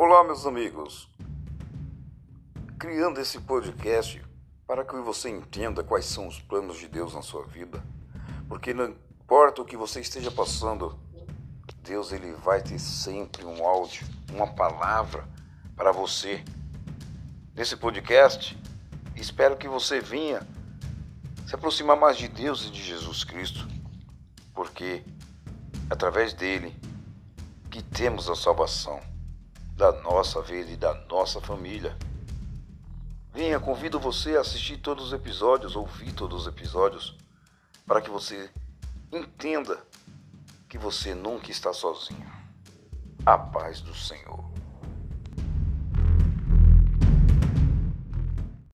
Olá, meus amigos. Criando esse podcast para que você entenda quais são os planos de Deus na sua vida, porque não importa o que você esteja passando, Deus ele vai ter sempre um áudio, uma palavra para você. Nesse podcast, espero que você venha se aproximar mais de Deus e de Jesus Cristo, porque através dele que temos a salvação da nossa vida e da nossa família. Venha, convido você a assistir todos os episódios, ouvir todos os episódios, para que você entenda que você nunca está sozinho. A paz do Senhor.